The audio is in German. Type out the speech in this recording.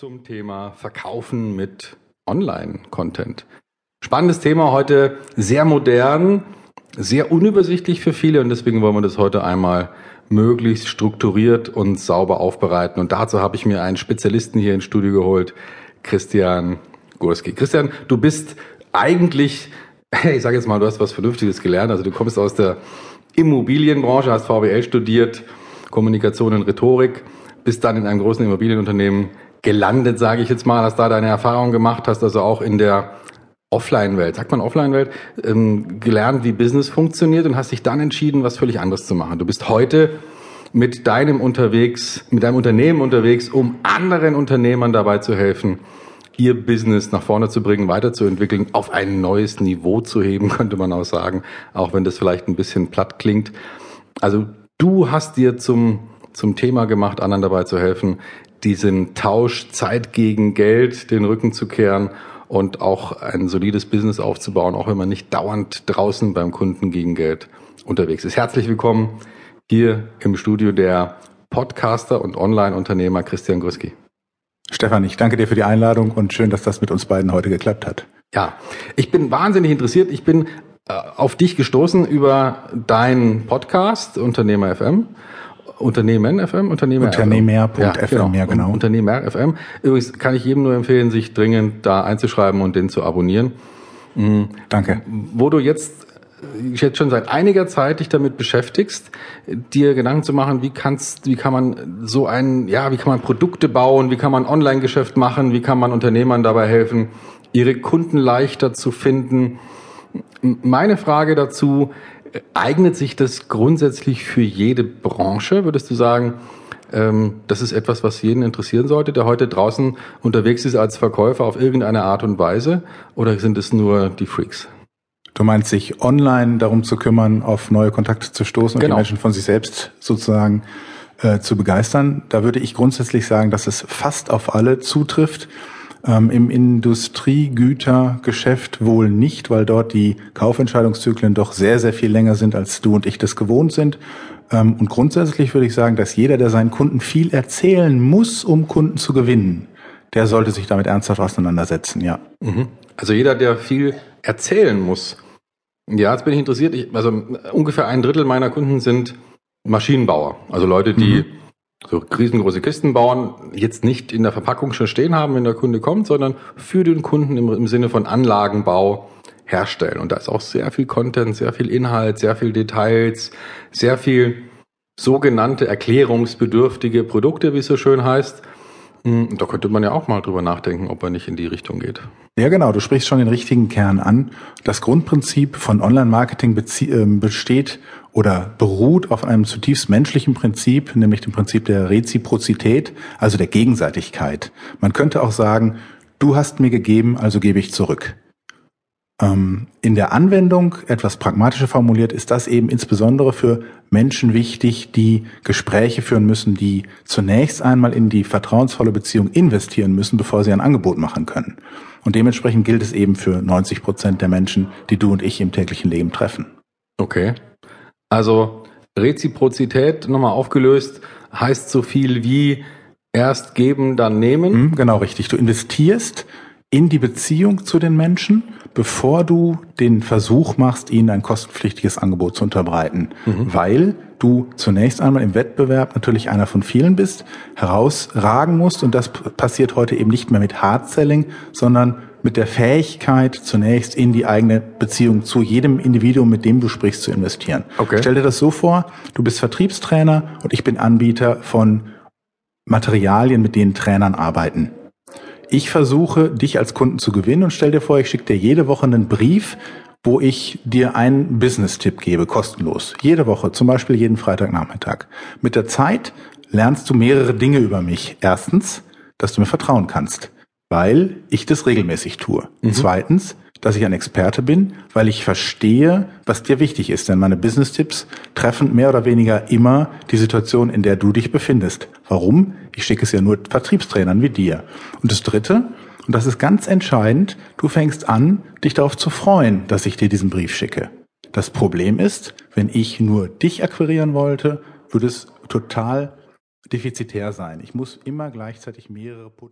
zum Thema Verkaufen mit Online-Content. Spannendes Thema heute, sehr modern, sehr unübersichtlich für viele und deswegen wollen wir das heute einmal möglichst strukturiert und sauber aufbereiten. Und dazu habe ich mir einen Spezialisten hier ins Studio geholt, Christian Gurski. Christian, du bist eigentlich, ich sage jetzt mal, du hast was Vernünftiges gelernt. Also du kommst aus der Immobilienbranche, hast VWL studiert, Kommunikation und Rhetorik, bist dann in einem großen Immobilienunternehmen gelandet, sage ich jetzt mal, hast da deine Erfahrungen gemacht, hast also auch in der Offline-Welt, sagt man Offline-Welt, ähm, gelernt, wie Business funktioniert und hast dich dann entschieden, was völlig anderes zu machen. Du bist heute mit deinem unterwegs, mit deinem Unternehmen unterwegs, um anderen Unternehmern dabei zu helfen, ihr Business nach vorne zu bringen, weiterzuentwickeln, auf ein neues Niveau zu heben, könnte man auch sagen, auch wenn das vielleicht ein bisschen platt klingt. Also du hast dir zum, zum Thema gemacht, anderen dabei zu helfen, diesen Tausch Zeit gegen Geld den Rücken zu kehren und auch ein solides Business aufzubauen, auch wenn man nicht dauernd draußen beim Kunden gegen Geld unterwegs ist. Herzlich willkommen hier im Studio der Podcaster und Online-Unternehmer Christian Grüski. Stefan, ich danke dir für die Einladung und schön, dass das mit uns beiden heute geklappt hat. Ja, ich bin wahnsinnig interessiert. Ich bin äh, auf dich gestoßen über deinen Podcast Unternehmer FM Unternehmen FM, Unternehmer Unternehmer.fm, ja, genau. ja, genau. Unternehmer FM. Übrigens kann ich jedem nur empfehlen, sich dringend da einzuschreiben und den zu abonnieren. Mhm. Danke. Wo du jetzt jetzt schon seit einiger Zeit dich damit beschäftigst, dir Gedanken zu machen, wie kannst, wie kann man so ein, ja, wie kann man Produkte bauen, wie kann man Online-Geschäft machen, wie kann man Unternehmern dabei helfen, ihre Kunden leichter zu finden. Meine Frage dazu, Eignet sich das grundsätzlich für jede Branche? Würdest du sagen, ähm, das ist etwas, was jeden interessieren sollte, der heute draußen unterwegs ist als Verkäufer auf irgendeine Art und Weise? Oder sind es nur die Freaks? Du meinst, sich online darum zu kümmern, auf neue Kontakte zu stoßen und genau. die Menschen von sich selbst sozusagen äh, zu begeistern? Da würde ich grundsätzlich sagen, dass es fast auf alle zutrifft. Ähm, Im Industriegütergeschäft wohl nicht, weil dort die Kaufentscheidungszyklen doch sehr, sehr viel länger sind, als du und ich das gewohnt sind. Ähm, und grundsätzlich würde ich sagen, dass jeder, der seinen Kunden viel erzählen muss, um Kunden zu gewinnen, der sollte sich damit ernsthaft auseinandersetzen, ja. Mhm. Also jeder, der viel erzählen muss. Ja, jetzt bin ich interessiert. Ich, also ungefähr ein Drittel meiner Kunden sind Maschinenbauer. Also Leute, die mhm so riesengroße Kisten bauen, jetzt nicht in der Verpackung schon stehen haben, wenn der Kunde kommt, sondern für den Kunden im, im Sinne von Anlagenbau herstellen. Und da ist auch sehr viel Content, sehr viel Inhalt, sehr viel Details, sehr viel sogenannte erklärungsbedürftige Produkte, wie es so schön heißt. Hm, da könnte man ja auch mal drüber nachdenken, ob er nicht in die Richtung geht. Ja, genau. Du sprichst schon den richtigen Kern an. Das Grundprinzip von Online-Marketing äh, besteht oder beruht auf einem zutiefst menschlichen Prinzip, nämlich dem Prinzip der Reziprozität, also der Gegenseitigkeit. Man könnte auch sagen, du hast mir gegeben, also gebe ich zurück. Ähm, in der Anwendung, etwas pragmatischer formuliert, ist das eben insbesondere für Menschen wichtig, die Gespräche führen müssen, die zunächst einmal in die vertrauensvolle Beziehung investieren müssen, bevor sie ein Angebot machen können. Und dementsprechend gilt es eben für 90 Prozent der Menschen, die du und ich im täglichen Leben treffen. Okay. Also Reziprozität nochmal aufgelöst heißt so viel wie erst geben, dann nehmen. Mhm, genau richtig. Du investierst in die Beziehung zu den Menschen, bevor du den Versuch machst, ihnen ein kostenpflichtiges Angebot zu unterbreiten, mhm. weil du zunächst einmal im Wettbewerb natürlich einer von vielen bist, herausragen musst und das passiert heute eben nicht mehr mit Hard Selling, sondern mit der Fähigkeit, zunächst in die eigene Beziehung zu jedem Individuum, mit dem du sprichst, zu investieren. Okay. Stell dir das so vor, du bist Vertriebstrainer und ich bin Anbieter von Materialien, mit denen Trainern arbeiten. Ich versuche, dich als Kunden zu gewinnen und stell dir vor, ich schicke dir jede Woche einen Brief, wo ich dir einen Business-Tipp gebe, kostenlos. Jede Woche, zum Beispiel jeden Freitagnachmittag. Mit der Zeit lernst du mehrere Dinge über mich. Erstens, dass du mir vertrauen kannst weil ich das regelmäßig tue. Mhm. Zweitens, dass ich ein Experte bin, weil ich verstehe, was dir wichtig ist. Denn meine Business-Tipps treffen mehr oder weniger immer die Situation, in der du dich befindest. Warum? Ich schicke es ja nur Vertriebstrainern wie dir. Und das Dritte, und das ist ganz entscheidend, du fängst an, dich darauf zu freuen, dass ich dir diesen Brief schicke. Das Problem ist, wenn ich nur dich akquirieren wollte, würde es total defizitär sein. Ich muss immer gleichzeitig mehrere Potenziale